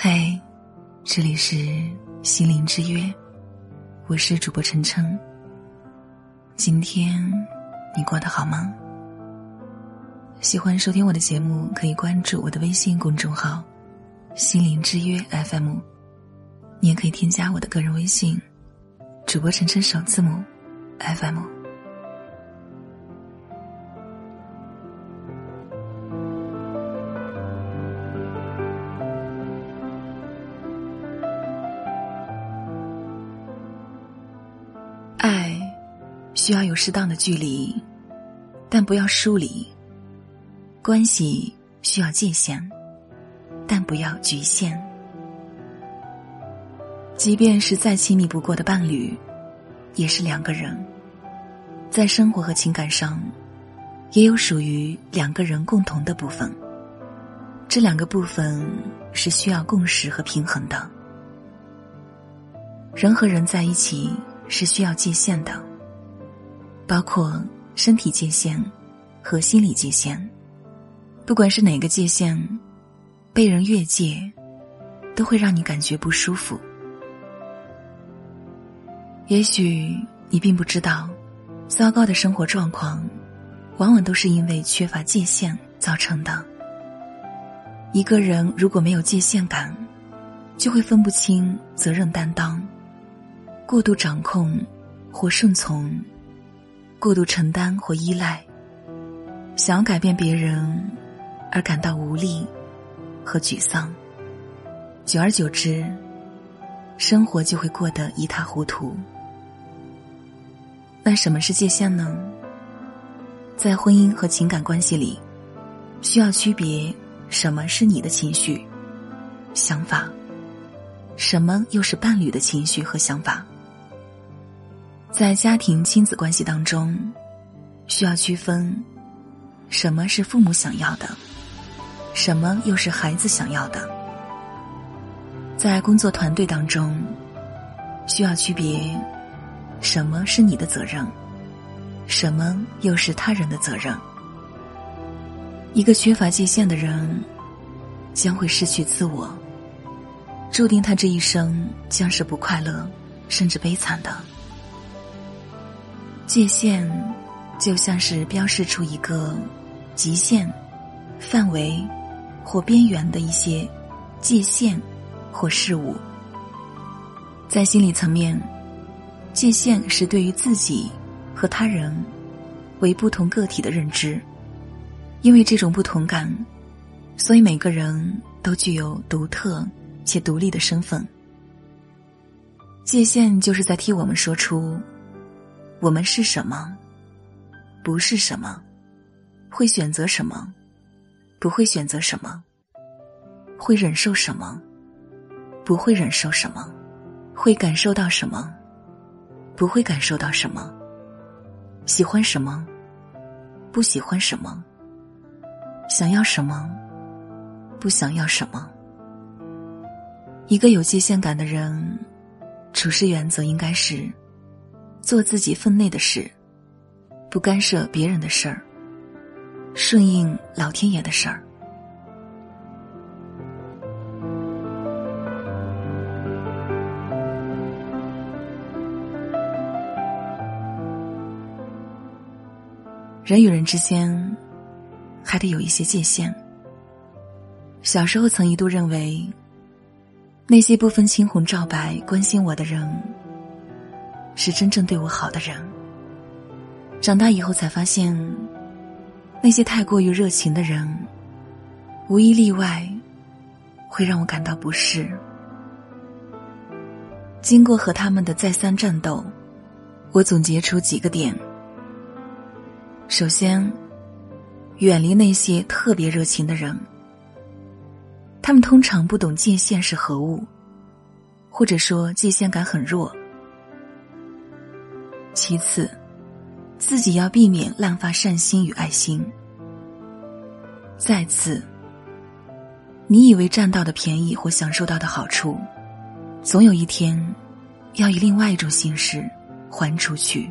嗨，这里是心灵之约，我是主播晨晨。今天你过得好吗？喜欢收听我的节目，可以关注我的微信公众号“心灵之约 FM”，你也可以添加我的个人微信“主播晨晨首字母 FM”。需要有适当的距离，但不要疏离；关系需要界限，但不要局限。即便是再亲密不过的伴侣，也是两个人，在生活和情感上，也有属于两个人共同的部分。这两个部分是需要共识和平衡的。人和人在一起。是需要界限的，包括身体界限和心理界限。不管是哪个界限，被人越界，都会让你感觉不舒服。也许你并不知道，糟糕的生活状况，往往都是因为缺乏界限造成的。一个人如果没有界限感，就会分不清责任担当。过度掌控或顺从，过度承担或依赖，想要改变别人而感到无力和沮丧，久而久之，生活就会过得一塌糊涂。那什么是界限呢？在婚姻和情感关系里，需要区别什么是你的情绪、想法，什么又是伴侣的情绪和想法。在家庭亲子关系当中，需要区分什么是父母想要的，什么又是孩子想要的。在工作团队当中，需要区别什么是你的责任，什么又是他人的责任。一个缺乏界限的人，将会失去自我，注定他这一生将是不快乐，甚至悲惨的。界限，就像是标示出一个极限、范围或边缘的一些界限或事物。在心理层面，界限是对于自己和他人为不同个体的认知。因为这种不同感，所以每个人都具有独特且独立的身份。界限就是在替我们说出。我们是什么？不是什么？会选择什么？不会选择什么？会忍受什么？不会忍受什么？会感受到什么？不会感受到什么？喜欢什么？不喜欢什么？想要什么？不想要什么？一个有界限感的人，处事原则应该是。做自己分内的事，不干涉别人的事儿，顺应老天爷的事儿。人与人之间，还得有一些界限。小时候曾一度认为，那些不分青红皂白关心我的人。是真正对我好的人。长大以后才发现，那些太过于热情的人，无一例外，会让我感到不适。经过和他们的再三战斗，我总结出几个点：首先，远离那些特别热情的人，他们通常不懂界限是何物，或者说界限感很弱。其次，自己要避免滥发善心与爱心。再次，你以为占到的便宜或享受到的好处，总有一天要以另外一种形式还出去。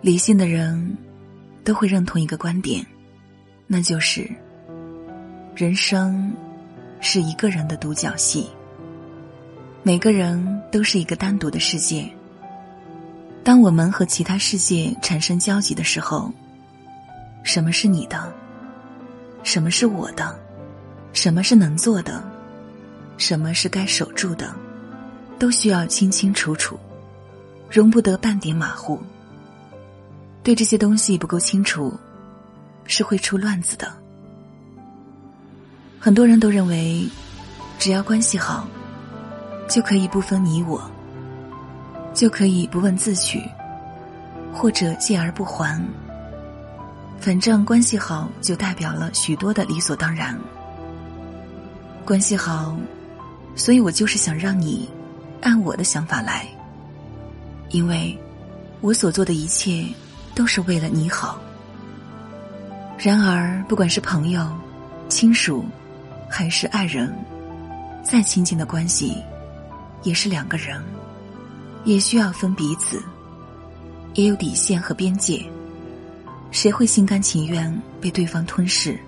理性的人都会认同一个观点，那就是人生是一个人的独角戏。每个人都是一个单独的世界。当我们和其他世界产生交集的时候，什么是你的？什么是我的？什么是能做的？什么是该守住的？都需要清清楚楚，容不得半点马虎。对这些东西不够清楚，是会出乱子的。很多人都认为，只要关系好，就可以不分你我，就可以不问自取，或者借而不还。反正关系好，就代表了许多的理所当然。关系好，所以我就是想让你按我的想法来，因为我所做的一切都是为了你好。然而，不管是朋友、亲属，还是爱人，再亲近的关系，也是两个人，也需要分彼此，也有底线和边界。谁会心甘情愿被对方吞噬，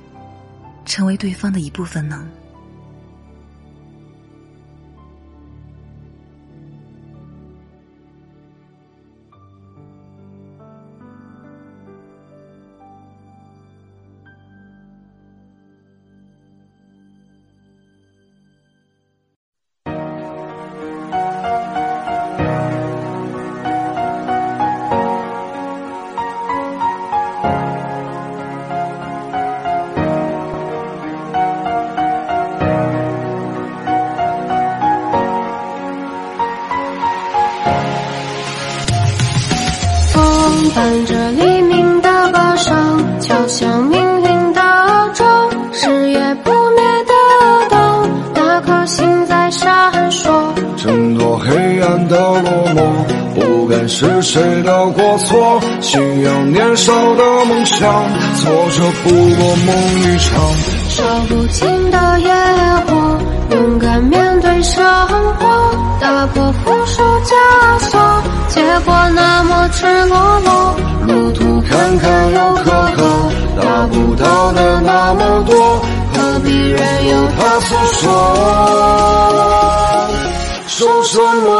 成为对方的一部分呢？的落寞，不甘是谁的过错，信仰年少的梦想，挫折不过梦一场。烧不尽的野火，勇敢面对生活，打破负数枷锁，结果那么赤裸裸。路途坎坎又坷坷，达不到的那么多，何必任由他诉说？说什么？